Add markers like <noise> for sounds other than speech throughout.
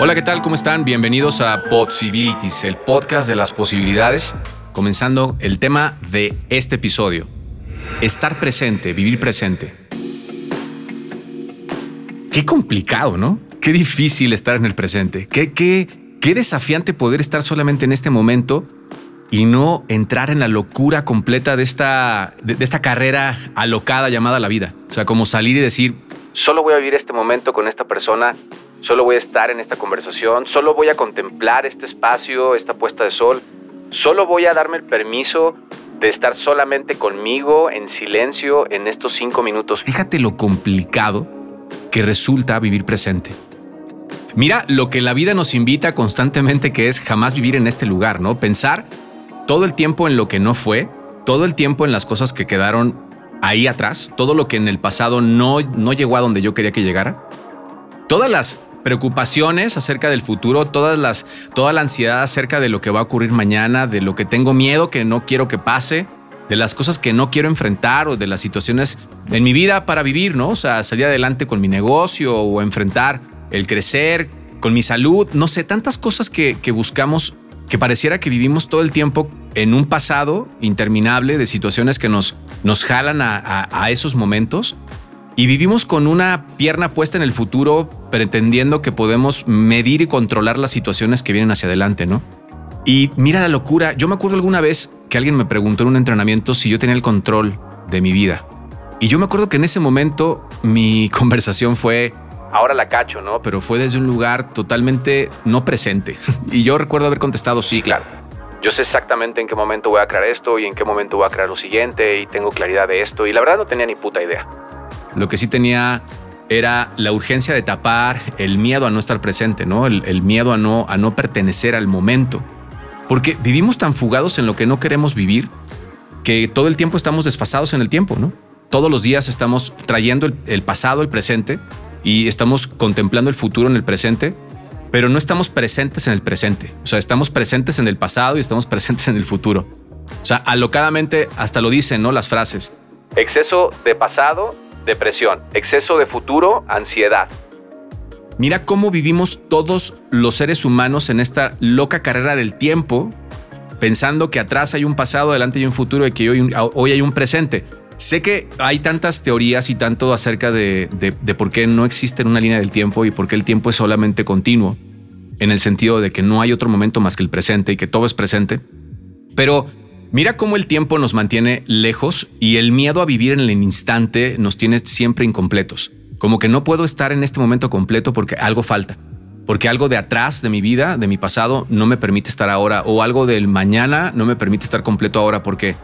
Hola, ¿qué tal? ¿Cómo están? Bienvenidos a Possibilities, el podcast de las posibilidades, comenzando el tema de este episodio. Estar presente, vivir presente. Qué complicado, ¿no? Qué difícil estar en el presente. Qué, qué, qué desafiante poder estar solamente en este momento y no entrar en la locura completa de esta, de, esta carrera alocada llamada la vida. O sea, como salir y decir, solo voy a vivir este momento con esta persona, solo voy a estar en esta conversación, solo voy a contemplar este espacio, esta puesta de sol, solo voy a darme el permiso de estar solamente conmigo en silencio en estos cinco minutos. Fíjate lo complicado que resulta vivir presente. Mira lo que la vida nos invita constantemente que es jamás vivir en este lugar, ¿no? Pensar todo el tiempo en lo que no fue, todo el tiempo en las cosas que quedaron ahí atrás, todo lo que en el pasado no, no llegó a donde yo quería que llegara, todas las preocupaciones acerca del futuro, todas las, toda la ansiedad acerca de lo que va a ocurrir mañana, de lo que tengo miedo que no quiero que pase, de las cosas que no quiero enfrentar o de las situaciones en mi vida para vivir, ¿no? O sea, salir adelante con mi negocio o enfrentar el crecer, con mi salud, no sé, tantas cosas que, buscamos que pareciera que vivimos todo el tiempo en un pasado interminable de situaciones que nos, nos jalan a, esos momentos y vivimos con una pierna puesta en el futuro pretendiendo que podemos medir y controlar las situaciones que vienen hacia adelante, ¿no? Y mira la locura, yo me acuerdo alguna vez que alguien me preguntó en un entrenamiento si yo tenía el control de mi vida. Y yo me acuerdo que en ese momento mi <laughs> conversación fue, ahora la cacho, ¿no? Pero fue desde un lugar totalmente no presente. Y yo recuerdo haber contestado, sí, claro. Yo sé exactamente en qué momento voy a crear esto y en qué momento voy a crear lo siguiente y tengo claridad de esto. Y la verdad no tenía ni puta idea. Lo que sí tenía era la urgencia de tapar el miedo a no estar presente, ¿no? El, miedo a no, a no pertenecer al momento. Porque vivimos tan fugados en lo que no queremos vivir que todo el tiempo estamos desfasados en el tiempo, ¿no? Todos los días estamos trayendo el pasado, el presente, y estamos contemplando el futuro en el presente, pero no estamos presentes en el presente. O sea, estamos presentes en el pasado y estamos <laughs> presentes en el futuro. O sea, alocadamente hasta lo dicen, ¿no? Las frases. Exceso de pasado, depresión. Exceso de futuro, ansiedad. Mira cómo vivimos todos los seres humanos en esta loca carrera del tiempo, pensando que atrás hay un pasado, adelante hay un futuro y que hoy, hoy hay un presente. Sé que hay tantas teorías y tanto acerca de, por qué no existe una línea del tiempo y por qué el tiempo es solamente continuo, en el sentido de que no hay otro momento más que el presente y que todo es presente. Pero mira cómo el tiempo nos mantiene lejos y el miedo a vivir en el instante nos tiene siempre incompletos. Como que no puedo estar en este momento completo porque algo falta. Porque algo de atrás de mi vida, de mi pasado, no me permite estar ahora. O algo del mañana no me permite estar completo ahora porque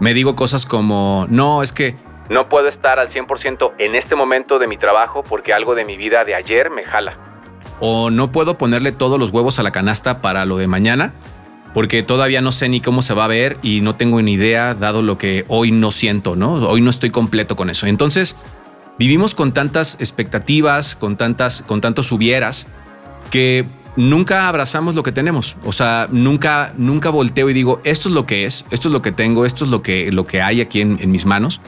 me digo cosas como, no, es que no puedo estar al 100% en este momento de mi trabajo porque algo de mi vida de ayer me jala. O no puedo ponerle todos los huevos a la canasta para lo de mañana porque todavía no sé ni cómo se va a ver y no tengo ni idea dado lo que hoy no siento, ¿no? Hoy no estoy completo con eso. Entonces, vivimos con tantas expectativas, con tantas con tantos hubieras que nunca abrazamos lo que tenemos. O sea, nunca, nunca volteo y digo, esto es lo que es, esto es lo que tengo, esto es lo que, lo que hay aquí en, mis manos.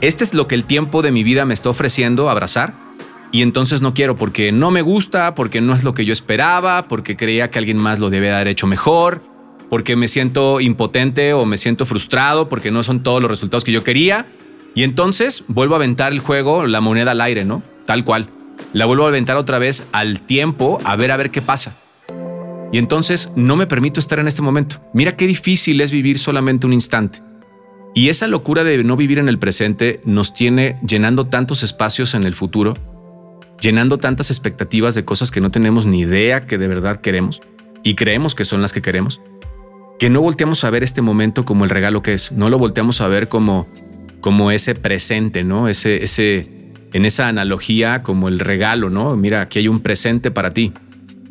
Este es lo que el tiempo de mi vida me está ofreciendo abrazar. Y entonces no quiero porque no me gusta, porque no es lo que yo esperaba, porque creía que alguien más lo debe haber hecho mejor, porque me siento impotente o me siento frustrado, porque no son todos los resultados que yo quería. Y entonces vuelvo a aventar el juego, la moneda al aire, ¿no? Tal cual la vuelvo a aventar otra vez al tiempo a ver a ver qué pasa. Y entonces no me permito estar en este momento. Mira qué difícil es vivir solamente un instante. Y esa locura de no vivir en el presente nos tiene llenando tantos espacios en el futuro, llenando tantas expectativas de cosas que no tenemos ni idea que de verdad queremos y creemos que son las que queremos, que no volteamos a ver este momento como el regalo que es, no lo volteamos a ver como como ese presente, ¿no? Ese ese en esa analogía como el regalo, ¿no? Mira, aquí hay un presente para ti.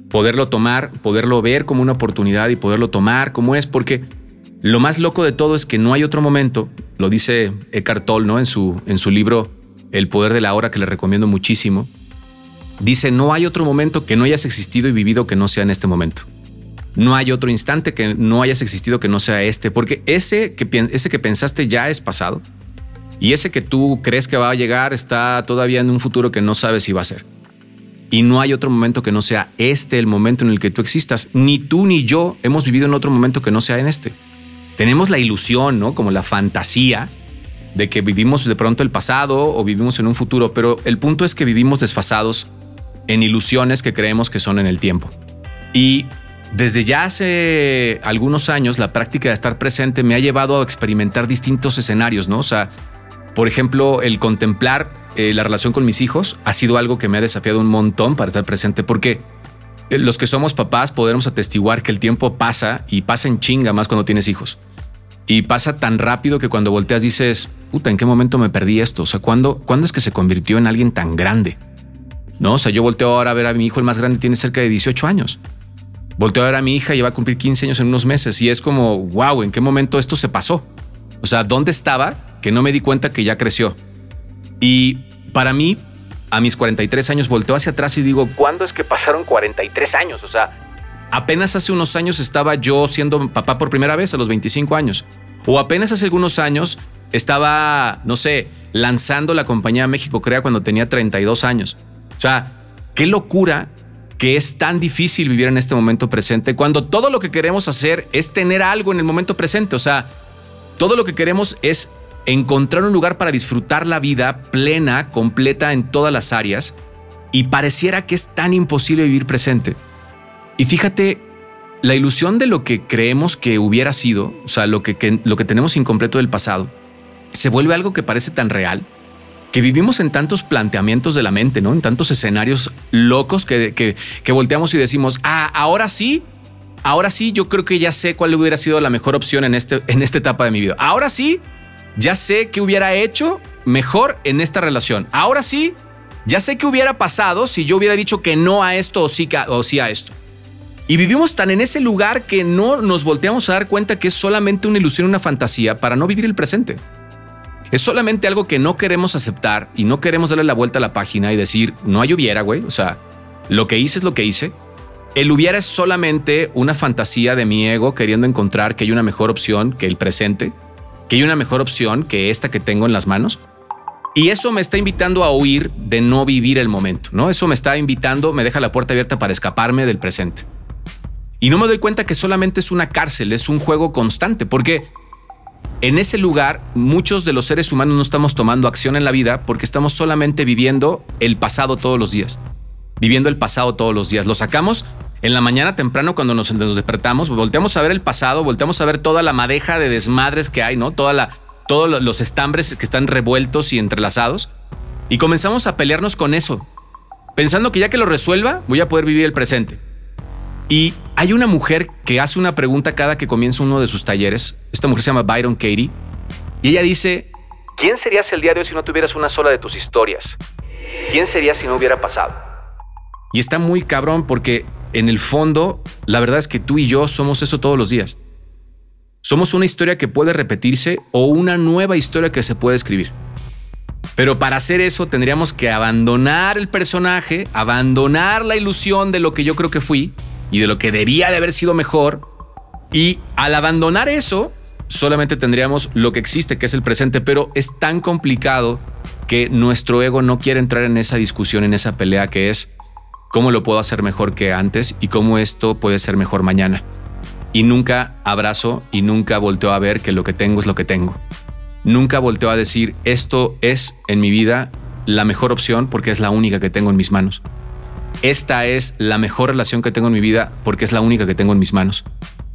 Poderlo tomar, poderlo ver como una oportunidad y poderlo tomar como es, porque lo más loco de todo es que no hay otro momento, lo dice Eckhart Tolle, ¿no? En su, en su libro El poder de la hora, que le recomiendo muchísimo. Dice, no hay otro momento que no hayas existido y vivido que no sea en este momento. No hay otro instante que no hayas existido que no sea este, porque ese que, ese que pensaste ya es pasado y ese que tú crees que va a llegar está todavía en un futuro que no sabes si va a ser. Y no hay otro momento que no sea este el momento en el que tú existas. Ni tú ni yo hemos vivido en otro momento que no sea en este. Tenemos la ilusión, ¿no? Como la fantasía de que vivimos de pronto el pasado o vivimos en un futuro, pero el punto es que vivimos desfasados en ilusiones que creemos que son en el tiempo. Y desde ya hace algunos años, la práctica de estar presente me ha llevado a experimentar distintos escenarios, ¿no? O sea, por ejemplo, el contemplar eh, la relación con mis hijos ha sido algo que me ha desafiado un montón para estar presente, porque eh, los que somos papás podemos atestiguar que el tiempo pasa y pasa en chinga más cuando tienes hijos. Y pasa tan rápido que cuando volteas dices, puta, ¿en qué momento me perdí esto? O sea, ¿cuándo, ¿cuándo es que se convirtió en alguien tan grande? No, o sea, yo volteo ahora a ver a mi hijo, el más grande tiene cerca de 18 años. Volteo a ver a mi hija y va a cumplir 15 años en unos meses y es como, wow, ¿en qué momento esto se pasó? O sea, ¿dónde estaba que no me di cuenta que ya creció? Y para mí, a mis 43 años, volteo hacia atrás y digo, ¿cuándo es que pasaron 43 años? O sea, apenas hace unos años estaba yo siendo papá por primera vez a los 25 años. O apenas hace algunos años estaba, no sé, lanzando la compañía México Crea cuando tenía 32 años. O sea, qué locura que es tan difícil vivir en este momento presente cuando todo lo que queremos hacer es tener algo en el momento presente. O sea, todo lo que queremos es encontrar un lugar para disfrutar la vida plena, completa en todas las áreas y pareciera que es tan imposible vivir presente. Y fíjate, la ilusión de lo que creemos que hubiera sido, o sea, lo que, lo que tenemos incompleto del pasado, se vuelve algo que parece tan real que vivimos en tantos planteamientos de la mente, ¿no? En tantos escenarios locos que, que, volteamos y decimos, ah, ahora sí, ahora sí, yo creo que ya sé cuál hubiera sido la mejor opción en, este, en esta etapa de mi vida. Ahora sí, ya sé qué hubiera hecho mejor en esta relación. Ahora sí, ya sé qué hubiera pasado si yo hubiera dicho que no a esto o o sí a esto. Y vivimos tan en ese lugar que no nos volteamos a dar cuenta que es solamente una ilusión, una fantasía para no vivir el presente. Es solamente algo que no queremos aceptar y no queremos darle la vuelta a la página y decir, no hay hubiera, güey. O sea, lo que hice es lo que hice. El hubiera es solamente una fantasía de mi ego queriendo encontrar que hay una mejor opción que el presente, que hay una mejor opción que esta que tengo en las manos. Y eso me está invitando a huir de no vivir el momento, ¿no? Eso me está invitando, me deja la puerta abierta para escaparme del presente. Y no me doy cuenta que solamente es una cárcel, es un juego constante, porque en ese lugar muchos de los seres humanos no estamos tomando acción en la vida porque estamos solamente viviendo el pasado todos los días. Viviendo el pasado todos los días. Lo sacamos en la mañana temprano cuando nos, despertamos, volteamos a ver el pasado, volteamos a ver toda la madeja de desmadres que hay, ¿no? Toda la, todos los estambres que están revueltos y entrelazados. Y comenzamos a pelearnos con eso, pensando que ya que lo resuelva, voy a poder vivir el presente. Y hay una mujer que hace una pregunta cada que comienza uno de sus talleres. Esta mujer se llama Byron Katie. Y ella dice, ¿quién serías el hoy si no tuvieras una sola de tus historias? ¿Quién serías si no hubiera pasado? Y está muy cabrón porque en el fondo, la verdad es que tú y yo somos eso todos los días. Somos una historia que puede repetirse o una nueva historia que se puede escribir. Pero para hacer eso tendríamos que abandonar el personaje, abandonar la ilusión de lo que yo creo que fui y de lo que debía de haber sido mejor. Y al abandonar eso, solamente tendríamos lo que existe, que es el presente, pero es tan complicado que nuestro ego no quiere entrar en esa discusión, en esa pelea que es cómo lo puedo hacer mejor que antes y cómo esto puede ser mejor mañana. Y nunca abrazo y nunca volteo a ver que lo que tengo es lo que tengo. Nunca volteo a decir esto es en mi vida la mejor opción porque es la única que tengo en mis manos esta es la mejor relación que tengo en mi vida porque es la única que tengo en mis manos.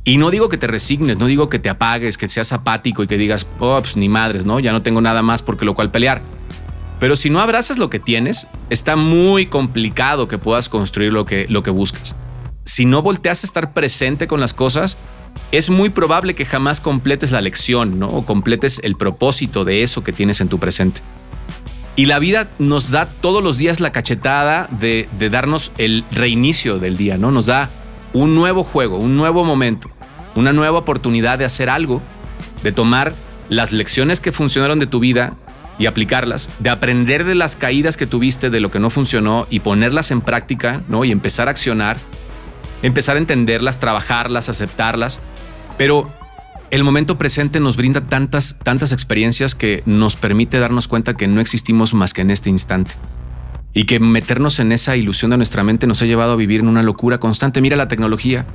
Y no digo que te resignes, no digo que te apagues, que seas apático y que digas, oh, pues ni madres, ¿no? Ya no tengo nada más porque lo cual pelear. Pero si no abrazas lo que tienes, está muy complicado que puedas construir lo que, lo que buscas. Si no volteas a estar presente con las cosas, es muy probable que jamás completes la lección, ¿no? O completes el propósito de eso que tienes en tu presente. Y la vida nos da todos los días la cachetada de, darnos el reinicio del día, ¿no? Nos da un nuevo juego, un nuevo momento, una nueva oportunidad de hacer algo, de tomar las lecciones que funcionaron de tu vida y aplicarlas, de aprender de las caídas que tuviste, de lo que no funcionó y ponerlas en práctica, ¿no? Y empezar a accionar, empezar a entenderlas, trabajarlas, aceptarlas. Pero el momento presente nos brinda tantas, tantas experiencias que nos permite darnos cuenta que no existimos más que en este instante. y que meternos en esa ilusión de nuestra mente nos ha llevado a vivir en una locura constante. Mira la tecnología.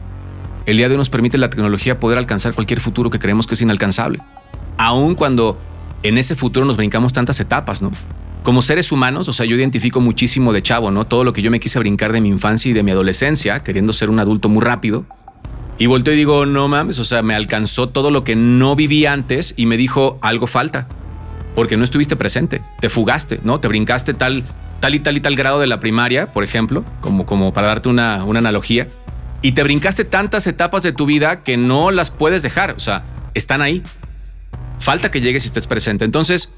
El día de hoy nos permite la tecnología poder alcanzar cualquier futuro que creemos que es inalcanzable. Aun cuando en ese futuro nos brincamos tantas etapas, ¿no? Como seres humanos, o sea, yo identifico muchísimo de chavo, ¿no? Todo lo que yo me quise brincar de mi infancia y de mi adolescencia, queriendo ser un adulto muy rápido. Y volteo y digo, no mames, o sea, me alcanzó todo lo que no viví antes y me dijo, algo falta, porque no estuviste presente, te fugaste, ¿no? Te brincaste tal, tal y tal y tal grado de la primaria, por ejemplo, como, como para darte una, una analogía, y te brincaste tantas etapas de tu vida que no las puedes dejar, o sea, están ahí. Falta que llegues y estés presente. Entonces,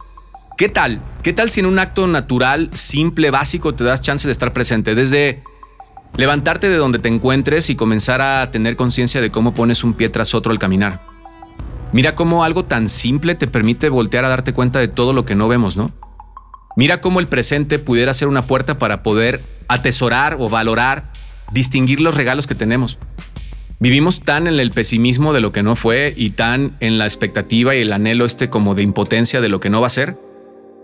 ¿Qué tal? ¿Qué tal si en un acto natural, simple, básico, te das chance de estar presente? Desde levantarte de donde te encuentres y comenzar a tener conciencia de cómo pones un pie tras otro al caminar. Mira cómo algo tan simple te permite voltear a darte cuenta de todo lo que no vemos, ¿no? Mira cómo el presente pudiera ser una puerta para poder atesorar o valorar, distinguir los regalos que tenemos. Vivimos tan en el pesimismo de lo que no fue y tan en la expectativa y el anhelo este como de impotencia de lo que no va a ser,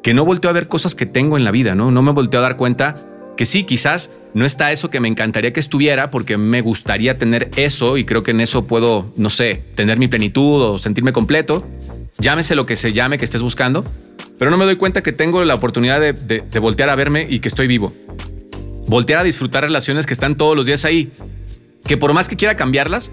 que no volteo a ver cosas que tengo en la vida, ¿no? No me volteo a dar cuenta que sí, quizás no está eso que me encantaría que estuviera porque me gustaría tener eso y creo que en eso puedo, no sé, tener mi plenitud o sentirme completo. Llámese lo que se llame que estés buscando, pero no me doy cuenta que tengo la oportunidad de, de voltear a verme y que estoy vivo. Voltear a disfrutar relaciones que están todos los días ahí. Que por más que quiera cambiarlas,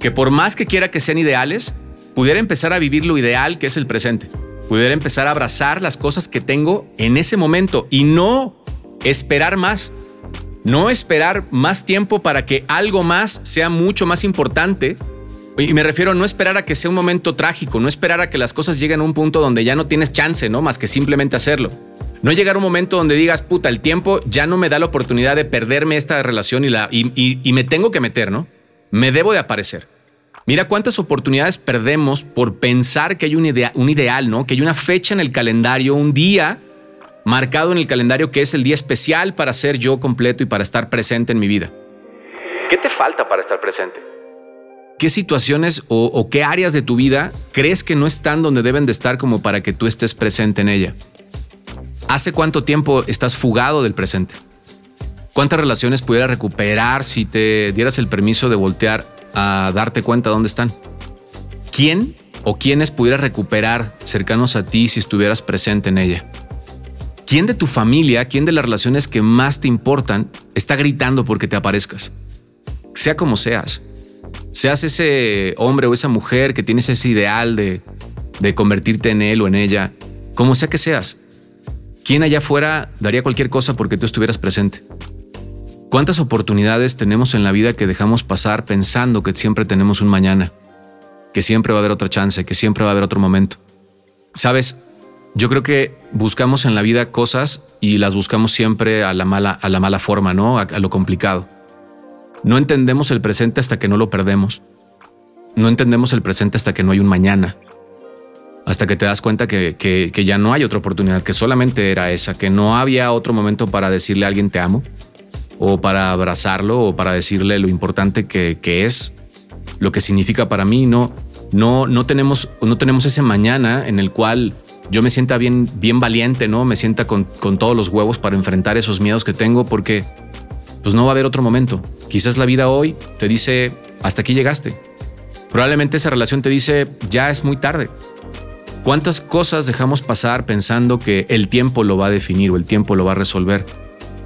que por más que quiera que sean ideales, pudiera empezar a vivir lo ideal que es el presente pudiera empezar a abrazar las cosas que tengo en ese momento y no esperar más. No esperar más tiempo para que algo más sea mucho más importante. Y me refiero a no esperar a que sea un momento trágico, no esperar a que las cosas lleguen a un punto donde ya no tienes chance, ¿no? Más que simplemente hacerlo. No llegar a un momento donde digas, puta, el tiempo ya no me da la oportunidad de perderme esta relación y, la, y me tengo que meter, ¿no? Me debo de aparecer. Mira cuántas oportunidades perdemos por pensar que hay un, un ideal, ¿no? Que hay una fecha en el calendario, un día marcado en el calendario que es el día especial para ser yo completo y para estar presente en mi vida. ¿Qué te falta para estar presente? ¿Qué situaciones o, o, qué áreas de tu vida crees que no están donde deben de estar como para que tú estés presente en ella? ¿Hace cuánto tiempo estás fugado del presente? ¿Cuántas relaciones pudieras recuperar si te dieras el permiso de voltear a darte cuenta dónde están. ¿Quién o quiénes pudieras recuperar cercanos a ti si estuvieras presente en ella? ¿Quién de tu familia, quién de las relaciones que más te importan está gritando porque te aparezcas? Sea como seas. Seas ese hombre o esa mujer que tienes ese ideal de, convertirte en él o en ella, como sea que seas. ¿Quién allá afuera daría cualquier cosa porque tú estuvieras presente? ¿Cuántas oportunidades tenemos en la vida que dejamos pasar pensando que siempre tenemos un mañana? Que siempre va a haber otra chance, que siempre va a haber otro momento. Sabes, yo creo que buscamos en la vida cosas y las buscamos siempre a la mala, a la mala forma, ¿no? A, lo complicado. No entendemos el presente hasta que no lo perdemos. No entendemos el presente hasta que no hay un mañana. Hasta que te das cuenta que, que ya no hay otra oportunidad, que solamente era esa, que no había otro momento para decirle a alguien te amo, o para abrazarlo o para decirle lo importante que, es, lo que significa para mí. No, no, no, tenemos, no tenemos ese mañana en el cual yo me sienta bien, bien valiente, ¿no? Me sienta con, todos los huevos para enfrentar esos miedos que tengo porque pues no va a haber otro momento. Quizás la vida hoy te dice, hasta aquí llegaste. Probablemente esa relación te dice, ya es muy tarde. ¿Cuántas cosas dejamos pasar pensando que el tiempo lo va a definir o el tiempo lo va a resolver?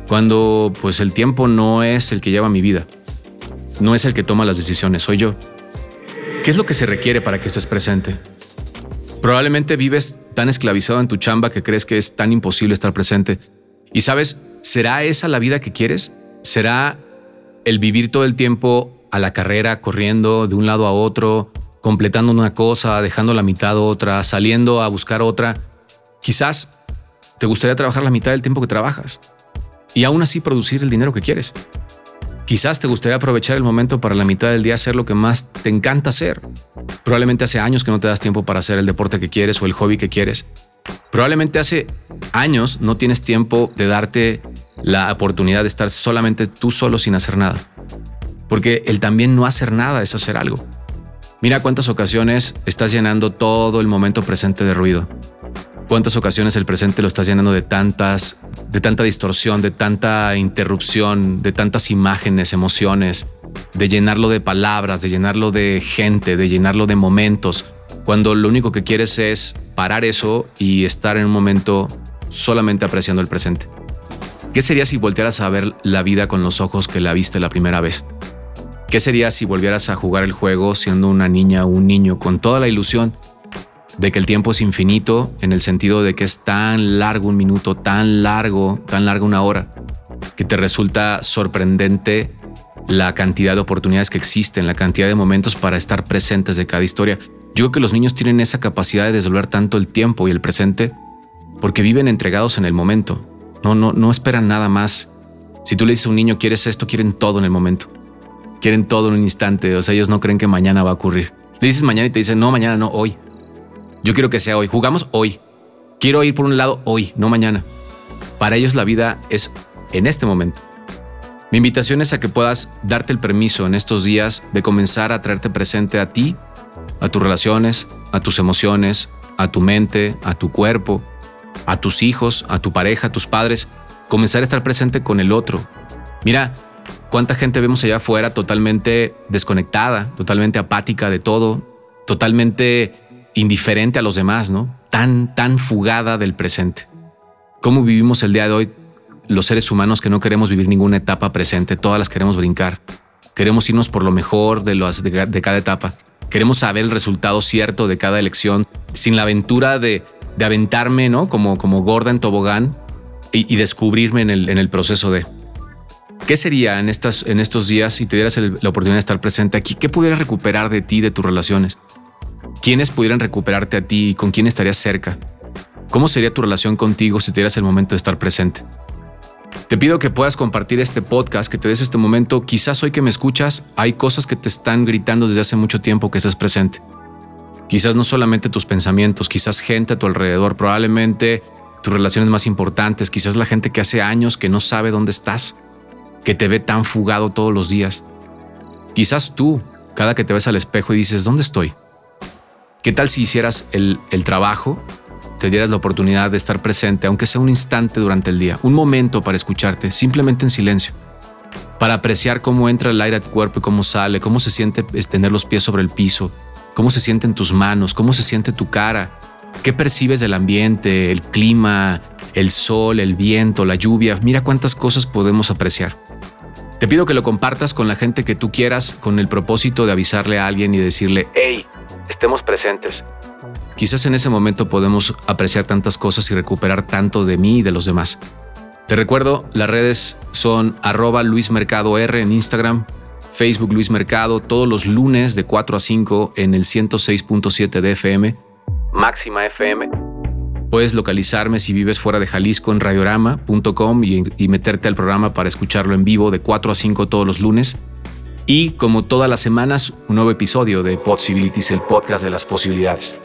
cuando pues el tiempo no es el que lleva mi vida, no es el que toma las decisiones, soy yo. ¿Qué es lo que se requiere para que estés presente? Probablemente vives tan esclavizado en tu chamba que crees que es tan imposible estar presente. Y sabes, ¿será esa la vida que quieres? ¿Será el vivir todo el tiempo a la carrera, corriendo de un lado a otro, completando una cosa, dejando la mitad otra, saliendo a buscar otra? Quizás te gustaría trabajar la mitad del tiempo que trabajas y aún así producir el dinero que quieres. Quizás te gustaría aprovechar el momento para la mitad del día hacer lo que más te encanta hacer. Probablemente hace años que no te das tiempo para hacer el deporte que quieres o el hobby que quieres. Probablemente hace años no tienes tiempo de darte la oportunidad de estar solamente tú solo sin hacer nada. Porque el también no hacer nada es hacer algo. Mira cuántas ocasiones estás llenando todo el momento presente de ruido. ¿Cuántas ocasiones el presente lo estás llenando de tantas, de tanta distorsión, de tanta interrupción, de tantas imágenes, emociones, de llenarlo de palabras, de llenarlo de gente, de llenarlo de momentos, cuando lo único que quieres es parar eso y estar en un momento solamente apreciando el presente? ¿Qué sería si voltearas a ver la vida con los ojos que la viste la primera vez? ¿Qué sería si volvieras a jugar el juego siendo una niña o un niño con toda la ilusión de que el tiempo es infinito en el sentido de que es tan largo un minuto, tan largo, tan larga una hora, que te resulta sorprendente la cantidad de oportunidades que existen, la cantidad de momentos para estar presentes de cada historia. Yo creo que los niños tienen esa capacidad de desolver tanto el tiempo y el presente porque viven entregados en el momento. No, no, no esperan nada más. Si tú le dices a un niño, quieres esto, quieren todo en el momento. Quieren todo en un instante. O sea, ellos no creen que mañana va a ocurrir. Le dices mañana y te dicen, no, mañana no, hoy. Yo quiero que sea hoy. Jugamos hoy. Quiero ir por un lado hoy, no mañana. Para ellos la vida es en este momento. Mi invitación es a que puedas darte el permiso en estos días de comenzar a traerte presente a ti, a tus relaciones, a tus emociones, a tu mente, a tu cuerpo, a tus hijos, a tu pareja, a tus padres. Comenzar a estar presente con el otro. Mira, cuánta gente vemos allá afuera totalmente desconectada, totalmente apática de todo, totalmente indiferente a los demás, ¿no? Tan, tan fugada del presente. ¿Cómo vivimos el día de hoy los seres humanos que no queremos vivir ninguna etapa presente? Todas las queremos brincar. Queremos irnos por lo mejor de, de, cada etapa. Queremos saber el resultado cierto de cada elección, sin la aventura de, de aventarme, ¿no? Como, como gorda en tobogán y, descubrirme en el, en el proceso de... ¿Qué sería en, estas, en estos días si te dieras la oportunidad de estar presente aquí? ¿Qué pudieras recuperar de ti, de tus relaciones? ¿Quiénes pudieran recuperarte a ti y con quién estarías cerca? ¿Cómo sería tu relación contigo si tuvieras el momento de estar presente? Te pido que puedas compartir este podcast, que te des este momento. Quizás hoy que me escuchas hay cosas que te están gritando desde hace mucho tiempo que estés presente. Quizás no solamente tus pensamientos, quizás gente a tu alrededor, probablemente tus relaciones más importantes, quizás la gente que hace años que no sabe dónde estás, que te ve tan fugado todos los días. Quizás tú, cada que te ves al espejo y dices, ¿dónde estoy? ¿Qué tal si hicieras el, trabajo, te dieras la oportunidad de estar presente, aunque sea un instante durante el día, un momento para escucharte, simplemente en silencio, para apreciar cómo entra el aire a tu cuerpo y cómo sale, cómo se siente tener los pies sobre el piso, cómo se sienten tus manos, cómo se siente tu cara, qué percibes del ambiente, el clima, el sol, el viento, la lluvia, mira cuántas cosas podemos apreciar. Te pido que lo compartas con la gente que tú quieras con el propósito de avisarle a alguien y decirle, hey, estemos presentes. Quizás en ese momento podemos apreciar tantas cosas y recuperar tanto de mí y de los demás. Te recuerdo, las redes son arroba Luis Mercado R en Instagram, Facebook Luis Mercado, todos los lunes de 4 a 5 en el 106.7 de FM, Máxima FM. Puedes localizarme si vives fuera de Jalisco en radiorama.com y, meterte al programa para escucharlo en vivo de 4 a 5 todos los lunes. Y como todas las semanas, un nuevo episodio de Possibilities, el podcast de las posibilidades.